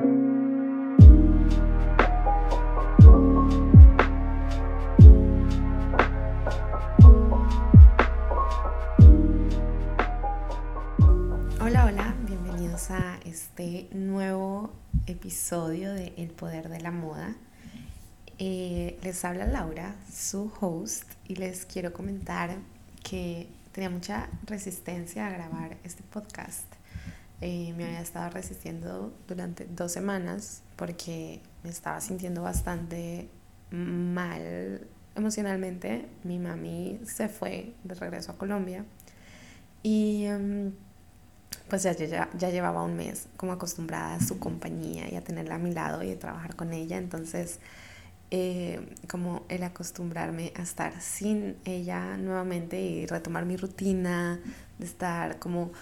Hola, hola, bienvenidos a este nuevo episodio de El Poder de la Moda. Eh, les habla Laura, su host, y les quiero comentar que tenía mucha resistencia a grabar este podcast. Eh, me había estado resistiendo durante dos semanas porque me estaba sintiendo bastante mal emocionalmente. Mi mami se fue de regreso a Colombia y em, pues ya, ya, ya llevaba un mes como acostumbrada a su compañía y a tenerla a mi lado y a trabajar con ella. Entonces eh, como el acostumbrarme a estar sin ella nuevamente y retomar mi rutina, de estar como,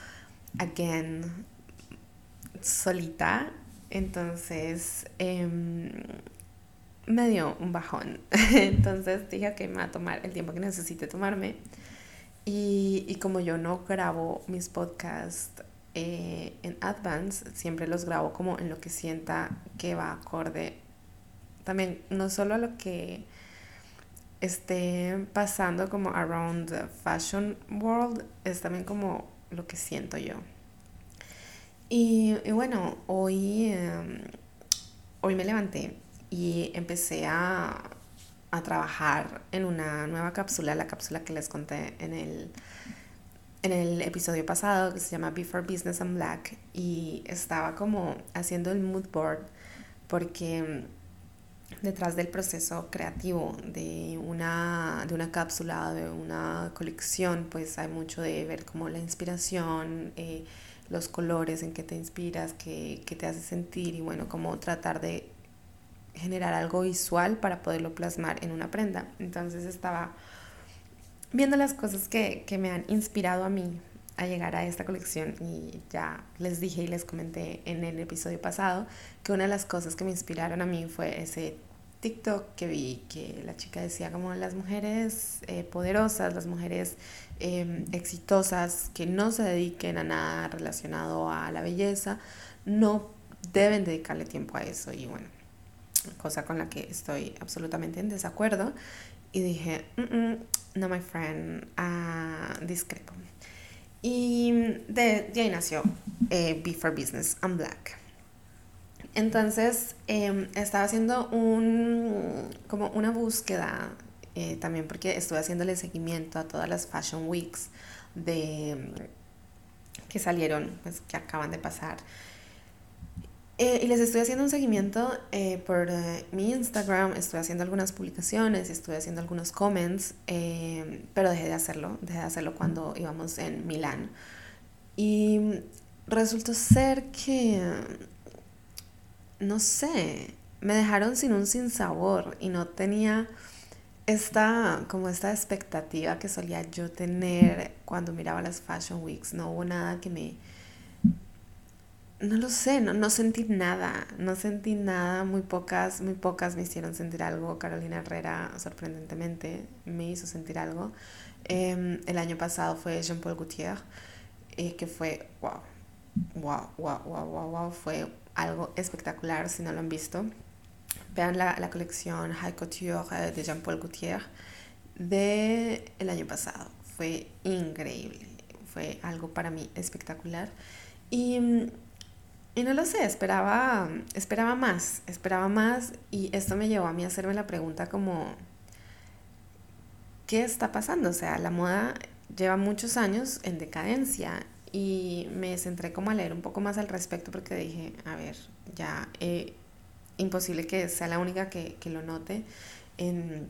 again, solita. Entonces, em, me dio un bajón. Entonces dije que me va a tomar el tiempo que necesite tomarme. Y, y como yo no grabo mis podcasts eh, en advance, siempre los grabo como en lo que sienta que va acorde también no solo lo que esté pasando como around the fashion world, es también como lo que siento yo. Y, bueno, hoy, em, hoy me levanté y empecé a, a, trabajar en una nueva cápsula, la cápsula que les conté en el, en el episodio pasado, que se llama Before Business and Black, y estaba como haciendo el mood board porque detrás del proceso creativo de una, de una cápsula, de una colección, pues hay mucho de ver como la inspiración, eh, los colores en que te inspiras, que, que te hace sentir y bueno, como tratar de generar algo visual para poderlo plasmar en una prenda. Entonces estaba viendo las cosas que, que me han inspirado a mí a llegar a esta colección y ya les dije y les comenté en el episodio pasado que una de las cosas que me inspiraron a mí fue ese TikTok que vi que la chica decía como las mujeres eh, poderosas, las mujeres em, exitosas que no se dediquen a nada relacionado a la belleza, no deben dedicarle tiempo a eso y bueno, cosa con la que estoy absolutamente en desacuerdo y dije, no my friend, uh, discrepo. Y de, ahí nació eh, Before Business, I'm Black. Entonces em, estaba haciendo un, como una búsqueda eh, también porque estuve haciéndole seguimiento a todas las Fashion Weeks de, que salieron, pues, que acaban de pasar. Eh, y les estoy haciendo un seguimiento eh, por mi Instagram, estoy haciendo algunas publicaciones, estoy haciendo algunos comments, pero dejé de hacerlo, dejé de hacerlo cuando íbamos en Milán. Y resultó ser que no sé, me dejaron sin un sinsabor y no tenía esta, como esta expectativa que solía yo tener cuando miraba las Fashion Weeks. No hubo nada que me... No lo sé, no, no sentí nada, no sentí nada, muy pocas, muy pocas me hicieron sentir algo. Carolina Herrera, sorprendentemente, me hizo sentir algo. Em, el año pasado fue Jean-Paul Gaultier, eh, que fue, wow, wow, wow, wow, wow, wow, fue algo espectacular si no lo han visto. Vean la, la colección High Couture de Jean-Paul Gaultier del el año pasado. Fue increíble. Fue algo para mí espectacular. Y, y no lo sé, esperaba, esperaba más, esperaba más y esto me llevó a mí a hacerme la pregunta como, ¿qué está pasando? O sea, la moda lleva muchos años en decadencia y me centré como a leer un poco más al respecto porque dije, a ver, ya eh, imposible que sea la única que, que, lo note en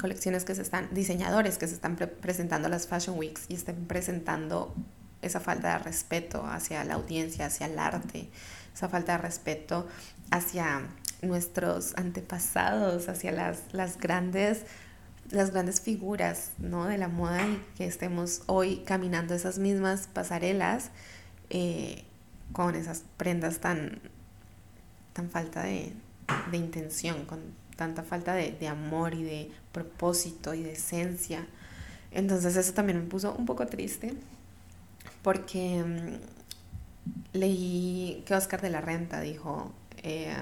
colecciones que se están, diseñadores que se están presentando a las Fashion Weeks y estén presentando esa falta de respeto hacia la audiencia, hacia el arte, esa falta de respeto hacia nuestros antepasados, hacia las, las grandes las grandes figuras ¿no? de la moda y que estemos hoy caminando esas mismas pasarelas eh, con esas prendas tan, tan falta de, de intención, con tanta falta de, de, amor y de propósito y de esencia. Entonces eso también me puso un poco triste porque leí que Oscar de la Renta dijo eh,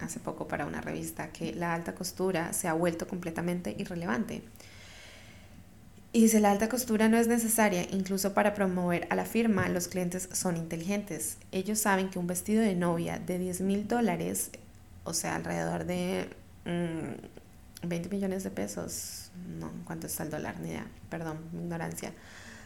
hace poco para una revista que la alta costura se ha vuelto completamente irrelevante. Y dice, la alta costura no es necesaria, incluso para promover a la firma, los clientes son inteligentes. Ellos saben que un vestido de novia de 10 mil dólares, o sea, alrededor de 20 mm, millones de pesos, no, ¿cuánto está el dólar? Ni idea, perdón, mi ignorancia,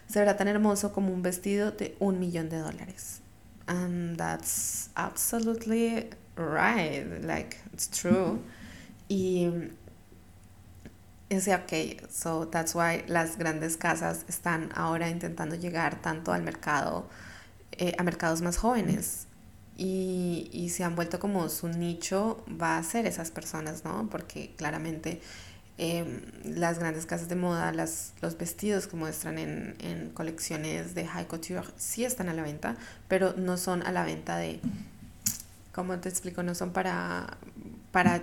se verá tan hermoso como un vestido de un millón de dólares. And that's absolutely right, like, it's true. Y decía, ok, so that's why las grandes casas están ahora intentando llegar tanto al mercado, eh, a mercados más jóvenes. Y, y, se han vuelto como su nicho va a ser esas personas, ¿no? Porque claramente em, las grandes casas de moda, las, los vestidos que muestran en, en colecciones de high couture sí están a la venta, pero no son a la venta de, ¿cómo te explico? No son para, para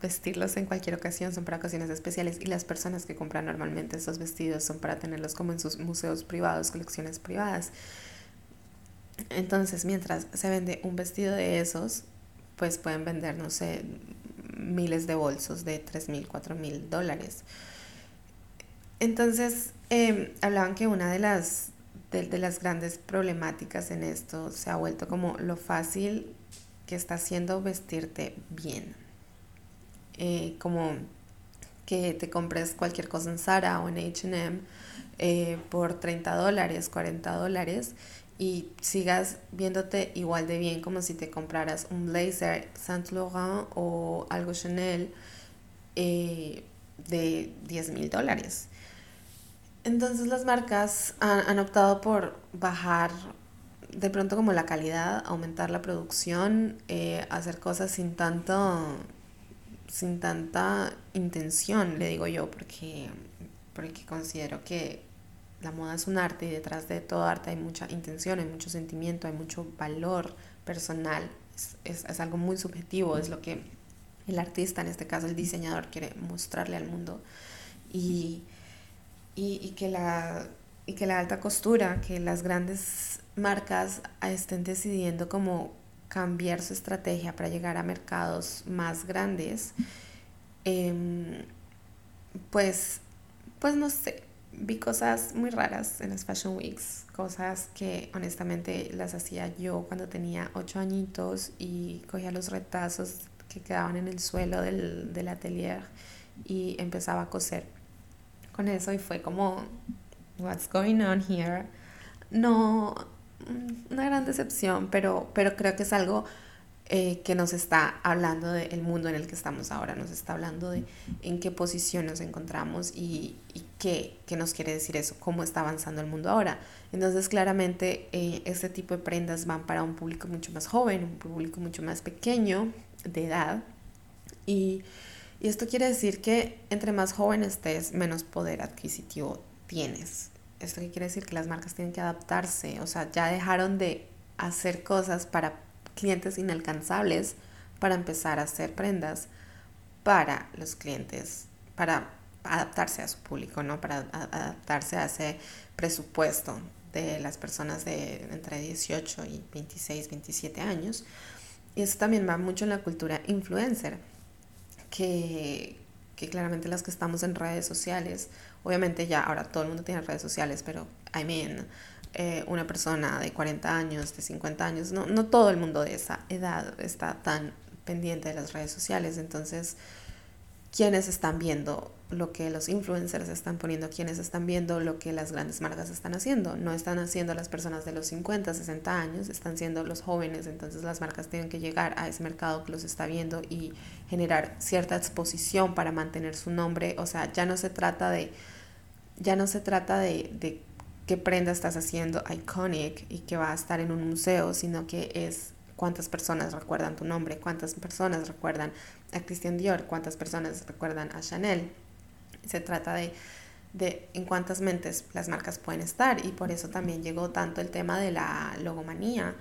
vestirlos en cualquier ocasión, son para ocasiones especiales y las personas que compran normalmente esos vestidos son para tenerlos como en sus museos privados, colecciones privadas. Entonces, mientras se vende un vestido de esos, pues pueden vender, no sé, miles de bolsos de 3 mil, 4 mil dólares. Entonces, em, hablaban que una de las, de las grandes problemáticas en esto se ha vuelto como lo fácil que está haciendo vestirte bien eh, como que te compres cualquier cosa en Zara o en HM por 30 dólares, 40 dólares y sigas viéndote igual de bien como si te compraras un blazer Saint Laurent o algo Chanel eh, de 10 mil dólares. Entonces las marcas han, optado por bajar de pronto como la calidad, aumentar la producción, eh, hacer cosas sin tanto sin tanta intención, le digo yo, porque, porque considero que la moda es un arte y detrás de todo arte hay mucha intención, hay mucho sentimiento, hay mucho valor personal. Es, es, algo muy subjetivo, es lo que el artista, en este caso el diseñador, quiere mostrarle al mundo. Y, y, que la, y que la alta costura, que las grandes marcas estén decidiendo como cambiar su estrategia para llegar a mercados más grandes, em, pues, pues no sé, vi cosas muy raras en las Fashion Weeks, cosas que honestamente las hacía yo cuando tenía ocho añitos y cogía los retazos que quedaban en el suelo del, del atelier y empezaba a coser con eso y fue como, what's going on here? No, una gran decepción, pero, pero creo que es algo eh, que nos está hablando del mundo en el que estamos ahora, nos está hablando de en qué posición nos encontramos y, y qué, qué, nos quiere decir eso, cómo está avanzando el mundo ahora. Entonces, claramente, eh, este tipo de prendas van para un público mucho más joven, un público mucho más pequeño de edad. Y, y esto quiere decir que entre más joven estés, menos poder adquisitivo tienes. ¿Esto qué quiere decir? Que las marcas tienen que adaptarse, o sea, ya dejaron de hacer cosas para clientes inalcanzables para empezar a hacer prendas para los clientes, para adaptarse a su público, ¿no? Para adaptarse a ese presupuesto de las personas de entre 18 y 26, 27 años. Y eso también va mucho en la cultura influencer, que, que claramente las que estamos en redes sociales, obviamente ya ahora todo el mundo tiene redes sociales, pero I mean, eh, una persona de 40 años, de 50 años, no, no todo el mundo de esa edad está tan pendiente de las redes sociales, entonces, ¿quiénes están viendo lo que los influencers están poniendo, quienes están viendo lo que las grandes marcas están haciendo. No están haciendo las personas de los 50, 60 años, están siendo los jóvenes. Entonces las marcas tienen que llegar a ese mercado que los está viendo y generar cierta exposición para mantener su nombre. O sea, ya no se trata de, ya no se trata de, de qué prenda estás haciendo iconic y que va a estar en un museo, sino que es cuántas personas recuerdan tu nombre, cuántas personas recuerdan a Christian Dior, cuántas personas recuerdan a Chanel se trata de, de en cuántas mentes las marcas pueden estar y por eso también llegó tanto el tema de la logomanía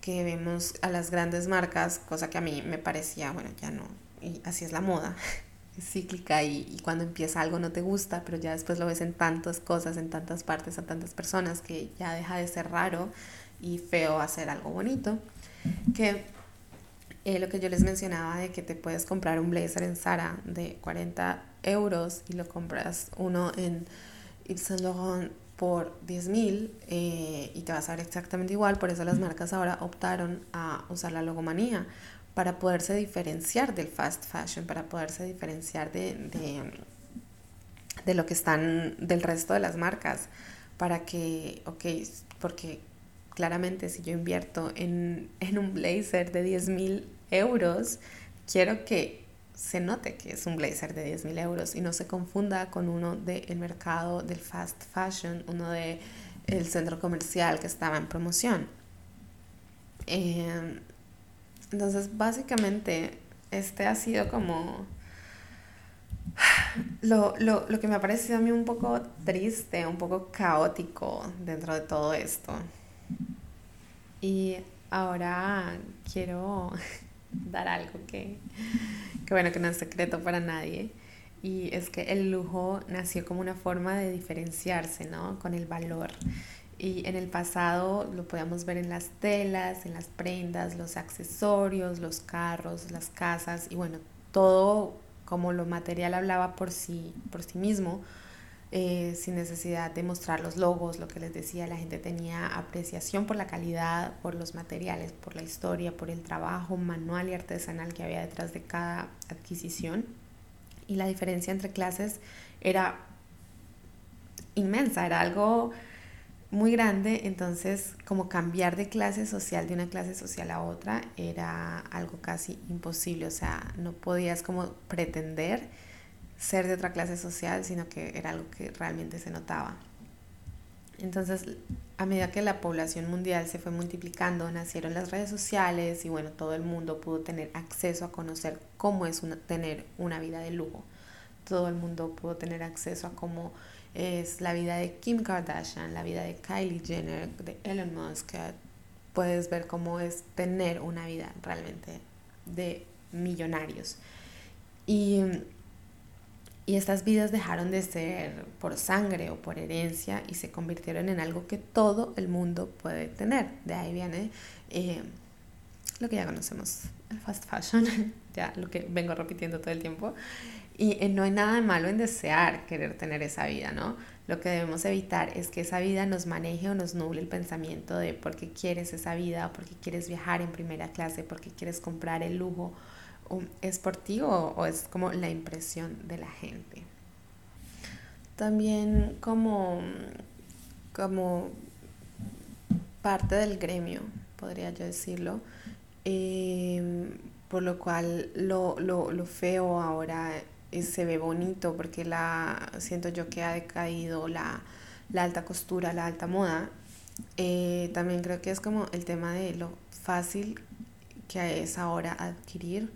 que vemos a las grandes marcas, cosa que a mí me parecía, bueno, ya no, y así es la moda, es cíclica y, y, cuando empieza algo no te gusta, pero ya después lo ves en tantas cosas, en tantas partes, a tantas personas que ya deja de ser raro y feo hacer algo bonito. Que eh, lo que yo les mencionaba de que te puedes comprar un blazer en Zara de 40 euros y lo compras uno en Yves Saint Laurent por 10 mil eh, y te vas a ver exactamente igual. Por eso las marcas ahora optaron a usar la logomanía para poderse diferenciar del fast fashion, para poderse diferenciar de, de, de lo que están del resto de las marcas. Para que, ok, porque claramente si yo invierto en, en un blazer de 10 mil euros, quiero que se note que es un blazer de 10 mil euros y no se confunda con uno del mercado del fast fashion, uno del el centro comercial que estaba en promoción. Em, entonces, básicamente, este ha sido como lo, lo, lo que me ha parecido a mí un poco triste, un poco caótico dentro de todo esto. Y ahora quiero dar algo que, que, bueno, que no es secreto para nadie. Y es que el lujo nació como una forma de diferenciarse, ¿no? Con el valor. Y en el pasado lo podíamos ver en las telas, en las prendas, los accesorios, los carros, las casas y bueno, todo como lo material hablaba por sí, por sí mismo, eh, sin necesidad de mostrar los logos, lo que les decía, la gente tenía apreciación por la calidad, por los materiales, por la historia, por el trabajo manual y artesanal que había detrás de cada adquisición. Y la diferencia entre clases era inmensa, era algo muy grande, entonces como cambiar de clase social, de una clase social a otra, era algo casi imposible, o sea, no podías como pretender ser de otra clase social, sino que era algo que realmente se notaba. Entonces, a medida que la población mundial se fue multiplicando, nacieron las redes sociales y bueno, todo el mundo pudo tener acceso a conocer cómo es tener una vida de lujo. Todo el mundo pudo tener acceso a cómo es la vida de Kim Kardashian, la vida de Kylie Jenner, de Elon Musk. Puedes ver cómo es tener una vida realmente de millonarios. Y y estas vidas dejaron de ser por sangre o por herencia y se convirtieron en algo que todo el mundo puede tener. De ahí viene eh, lo que ya conocemos, el fast fashion, ya lo que vengo repitiendo todo el tiempo. Y eh, no hay nada de malo en desear querer tener esa vida, ¿no? Lo que debemos evitar es que esa vida nos maneje o nos nuble el pensamiento de por qué quieres esa vida, por qué quieres viajar en primera clase, por qué quieres comprar el lujo ¿Es por ti o, es como la impresión de la gente? También como, como parte del gremio, podría yo decirlo, em, por lo cual lo, lo, lo feo ahora se ve bonito porque la, siento yo que ha decaído la, la alta costura, la alta moda. Eh, también creo que es como el tema de lo fácil que es ahora adquirir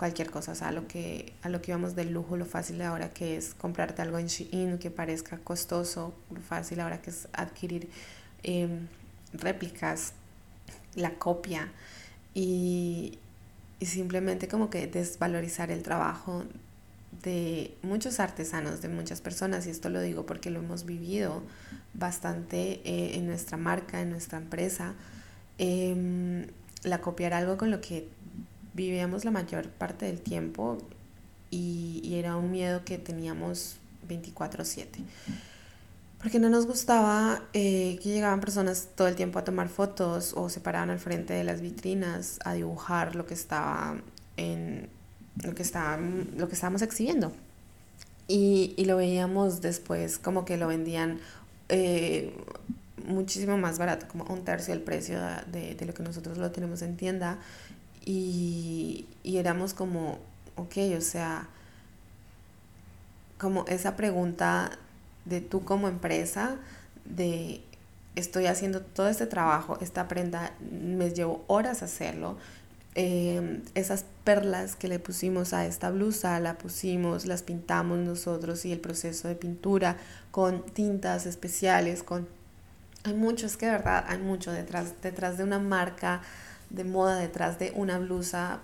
cualquier cosa, o sea, a lo que, a lo que íbamos del lujo, lo fácil ahora que es comprarte algo en Shein que parezca costoso, lo fácil ahora que es adquirir em, réplicas, la copia y, y simplemente como que desvalorizar el trabajo de muchos artesanos, de muchas personas, y esto lo digo porque lo hemos vivido bastante eh, en nuestra marca, en nuestra empresa, eh, la copiar algo con lo que vivíamos la mayor parte del tiempo y, era un miedo que teníamos 24/7. Porque no nos gustaba eh, que llegaban personas todo el tiempo a tomar fotos o se paraban al frente de las vitrinas a dibujar lo que estaba en lo que, estaba, lo que estábamos exhibiendo. Y, y lo veíamos después como que lo vendían eh, muchísimo más barato, como un tercio del precio de, de, lo que nosotros lo tenemos en tienda. Y, y éramos como, ok, o sea, como esa pregunta de tú como empresa, de estoy haciendo todo este trabajo, esta prenda, me llevo horas hacerlo. Eh, esas perlas que le pusimos a esta blusa, la pusimos, las pintamos nosotros y el proceso de pintura con tintas especiales, con... Hay mucho, es que de verdad hay mucho detrás, detrás de una marca de moda detrás de una blusa,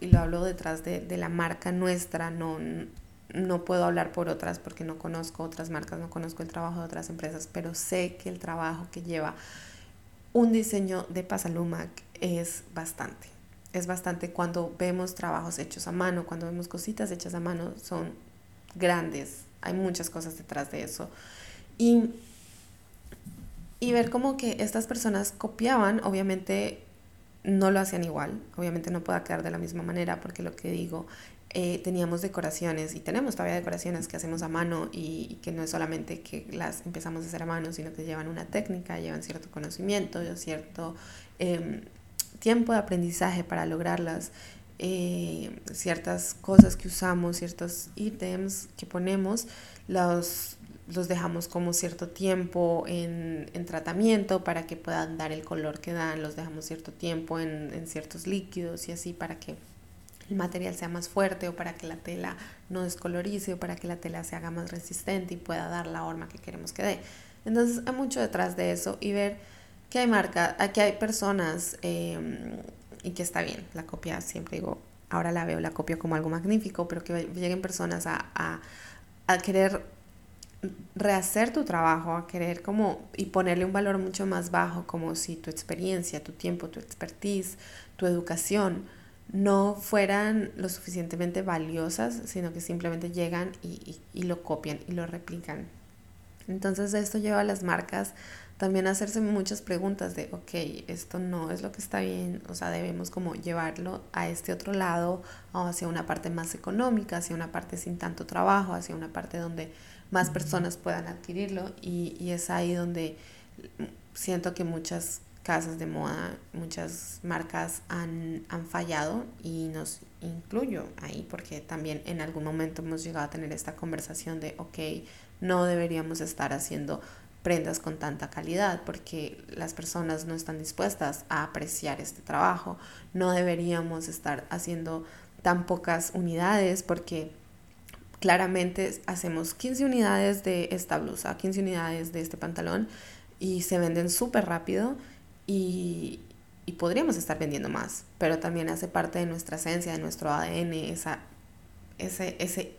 y lo hablo detrás de, de la marca nuestra, no, no puedo hablar por otras porque no conozco otras marcas, no conozco el trabajo de otras empresas, pero sé que el trabajo que lleva un diseño de Pasalumac es bastante. Es bastante cuando vemos trabajos hechos a mano, cuando vemos cositas hechas a mano, son grandes. Hay muchas cosas detrás de eso. Y, y ver como que estas personas copiaban, obviamente no lo hacían igual, obviamente no pueda quedar de la misma manera, porque lo que digo, eh, teníamos decoraciones y tenemos todavía decoraciones que hacemos a mano y, que no es solamente que las empezamos a hacer a mano, sino que llevan una técnica, llevan cierto conocimiento, cierto em, tiempo de aprendizaje para lograrlas, eh, ciertas cosas que usamos, ciertos ítems que ponemos, los, los dejamos como cierto tiempo en, en, tratamiento para que puedan dar el color que dan, los dejamos cierto tiempo en, en ciertos líquidos y así para que el material sea más fuerte o para que la tela no descolorice o para que la tela se haga más resistente y pueda dar la forma que queremos que dé. Entonces hay mucho detrás de eso y ver que hay marcas, que hay personas em, y que está bien, la copia siempre digo, ahora la veo, la copia como algo magnífico, pero que lleguen personas a, a, a querer rehacer tu trabajo, a querer como y ponerle un valor mucho más bajo, como si tu experiencia, tu tiempo, tu expertise, tu educación, no fueran lo suficientemente valiosas, sino que simplemente llegan y, lo copian y lo replican. Entonces esto lleva a las marcas también a hacerse muchas preguntas de, ok, esto no es lo que está bien, o sea, debemos como llevarlo a este otro lado, o hacia una parte más económica, hacia una parte sin tanto trabajo, hacia una parte donde más personas puedan adquirirlo y, y es ahí donde siento que muchas casas de moda, muchas marcas han, han, fallado y nos incluyo ahí porque también en algún momento hemos llegado a tener esta conversación de, ok, no deberíamos estar haciendo prendas con tanta calidad porque las personas no están dispuestas a apreciar este trabajo, no deberíamos estar haciendo tan pocas unidades porque claramente hacemos 15 unidades de esta blusa, 15 unidades de este pantalón y se venden súper rápido y, podríamos estar vendiendo más, pero también hace parte de nuestra esencia, de nuestro ADN, esa, ese, ese,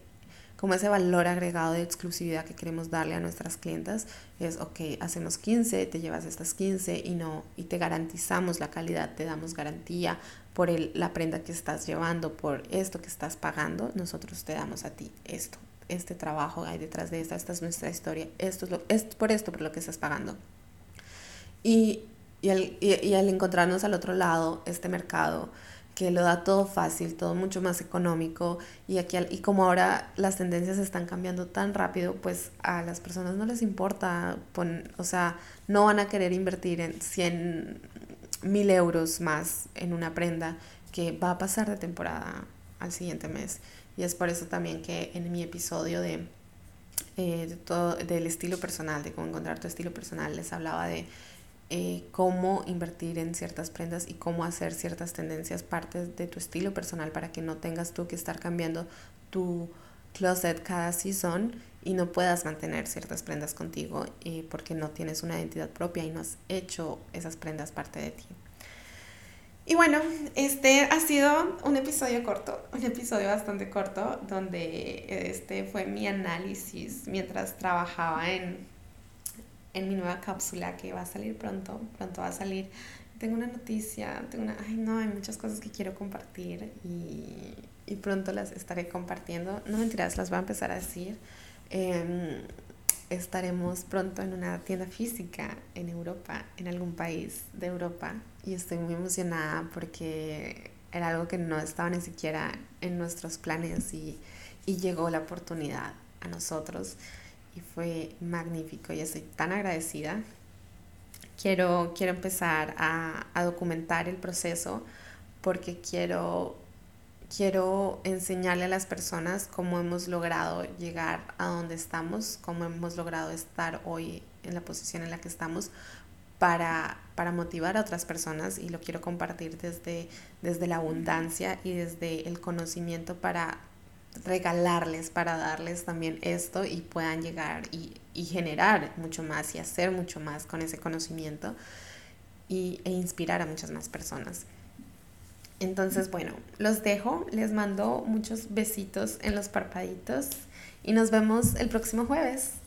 como ese valor agregado de exclusividad que queremos darle a nuestras clientas, es, ok, hacemos 15, te llevas estas 15 y, no, y te garantizamos la calidad, te damos garantía por el, la prenda que estás llevando, por esto que estás pagando, nosotros te damos a ti esto, este trabajo hay detrás de esta, esta es nuestra historia, esto es, lo, por esto por lo que estás pagando. Y y al, y, al encontrarnos al otro lado, este mercado que lo da todo fácil, todo mucho más económico y aquí y como ahora las tendencias están cambiando tan rápido, pues a las personas no les importa, o sea, no van a querer invertir en 100 mil euros más en una prenda que va a pasar de temporada al siguiente mes. Y es por eso también que en mi episodio de, eh, de todo, del estilo personal, de cómo encontrar tu estilo personal, les hablaba de eh, cómo invertir en ciertas prendas y cómo hacer ciertas tendencias parte de tu estilo personal para que no tengas tú que estar cambiando tu closet cada season y no puedas mantener ciertas prendas contigo eh, porque no tienes una identidad propia y no has hecho esas prendas parte de ti. Y bueno, este ha sido un episodio corto, un episodio bastante corto, donde este fue mi análisis mientras trabajaba en en mi nueva cápsula que va a salir pronto, pronto va a salir. Tengo una noticia, tengo una, ay no, hay muchas cosas que quiero compartir y, y pronto las estaré compartiendo. No mentiras, las voy a empezar a decir. Em, estaremos pronto en una tienda física en Europa, en algún país de Europa y estoy muy emocionada porque era algo que no estaba ni siquiera en nuestros planes y, y llegó la oportunidad a nosotros y fue magnífico y estoy tan agradecida. Quiero, quiero empezar a, a documentar el proceso porque quiero, quiero enseñarle a las personas cómo hemos logrado llegar a donde estamos, cómo hemos logrado estar hoy en la posición en la que estamos para, para motivar a otras personas y lo quiero compartir desde, desde la abundancia y desde el conocimiento para regalarles, para darles también esto y puedan llegar y, generar mucho más y hacer mucho más con ese conocimiento y, e inspirar a muchas más personas. Entonces, bueno, los dejo, les mando muchos besitos en los parpaditos y nos vemos el próximo jueves.